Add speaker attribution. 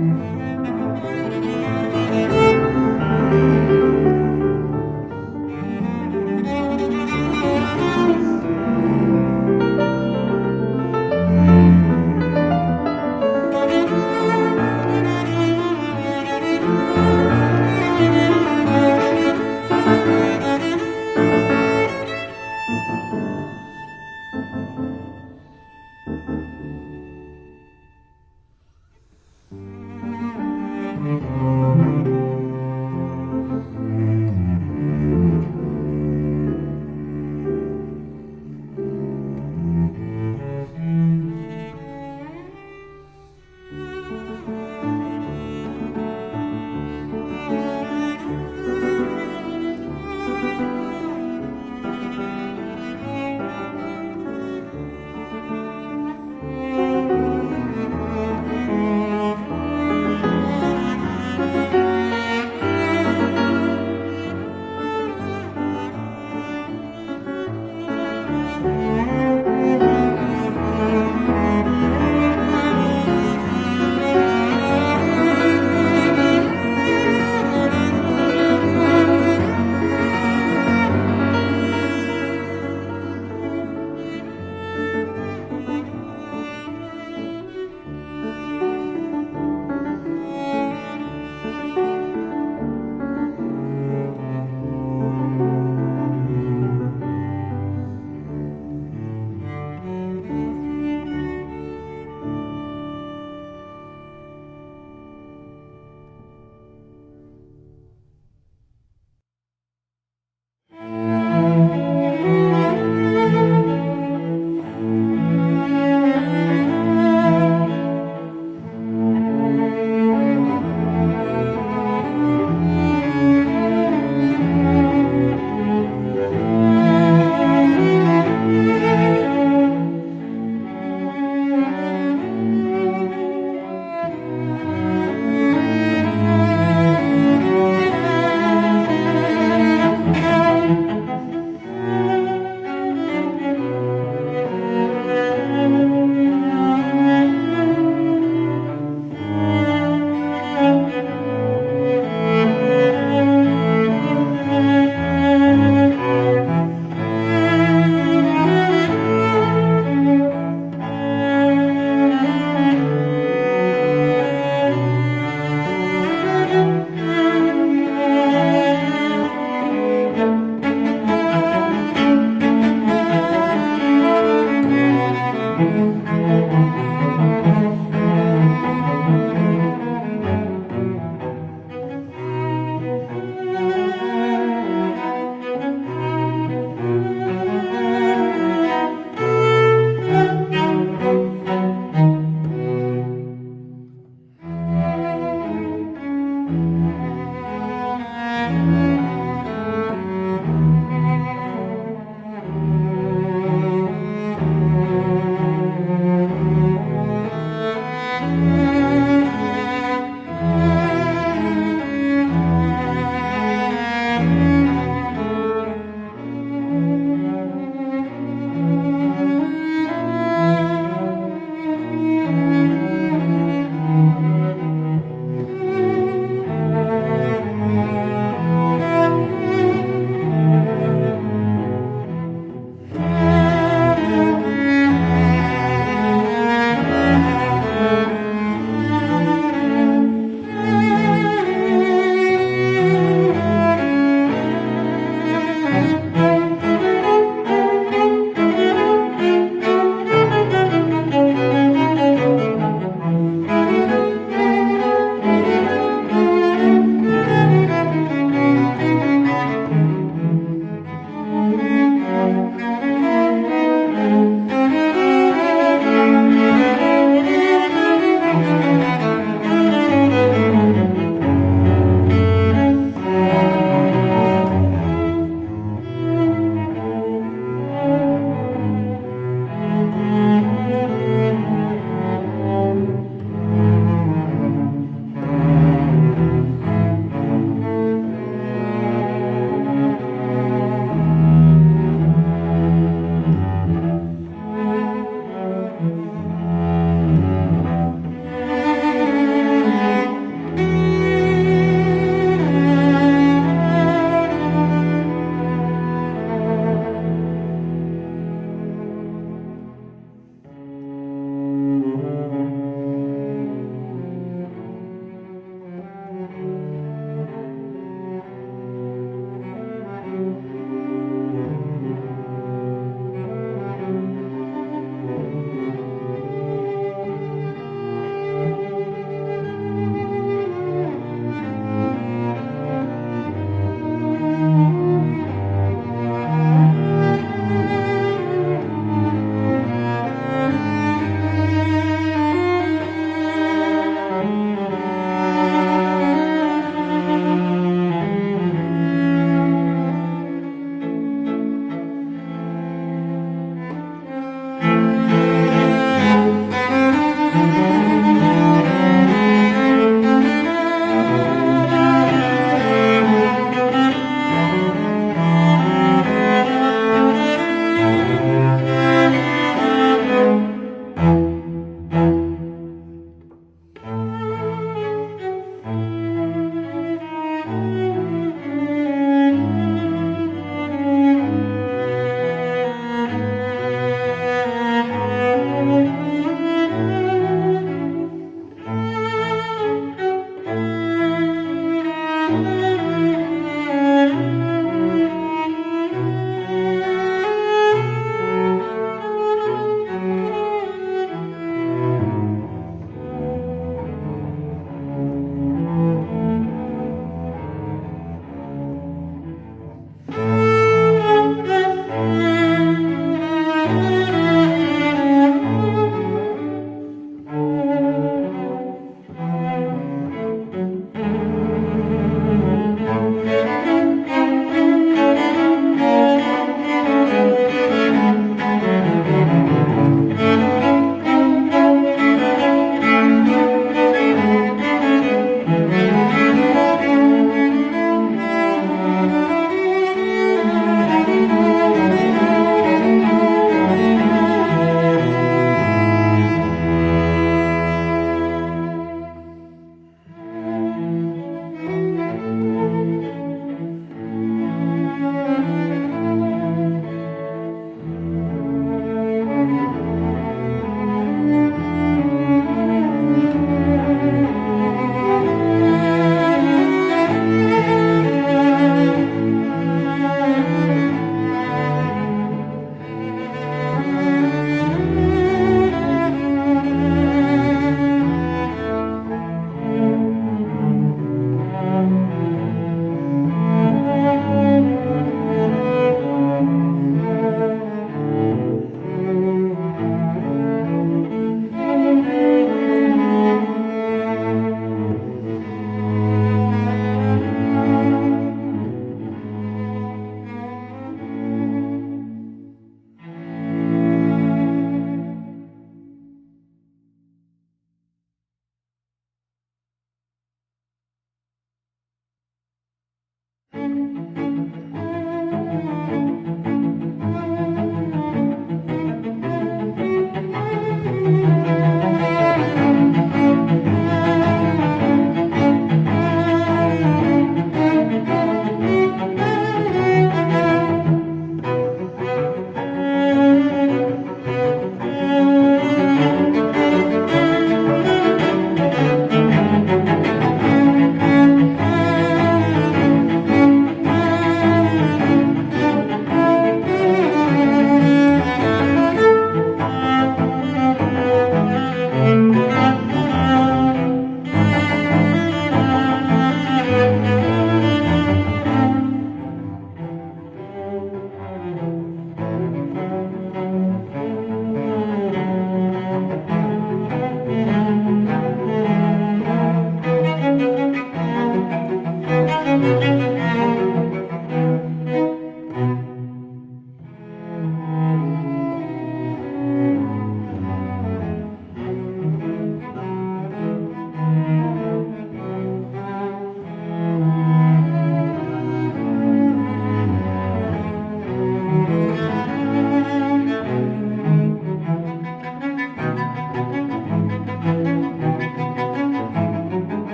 Speaker 1: mm -hmm.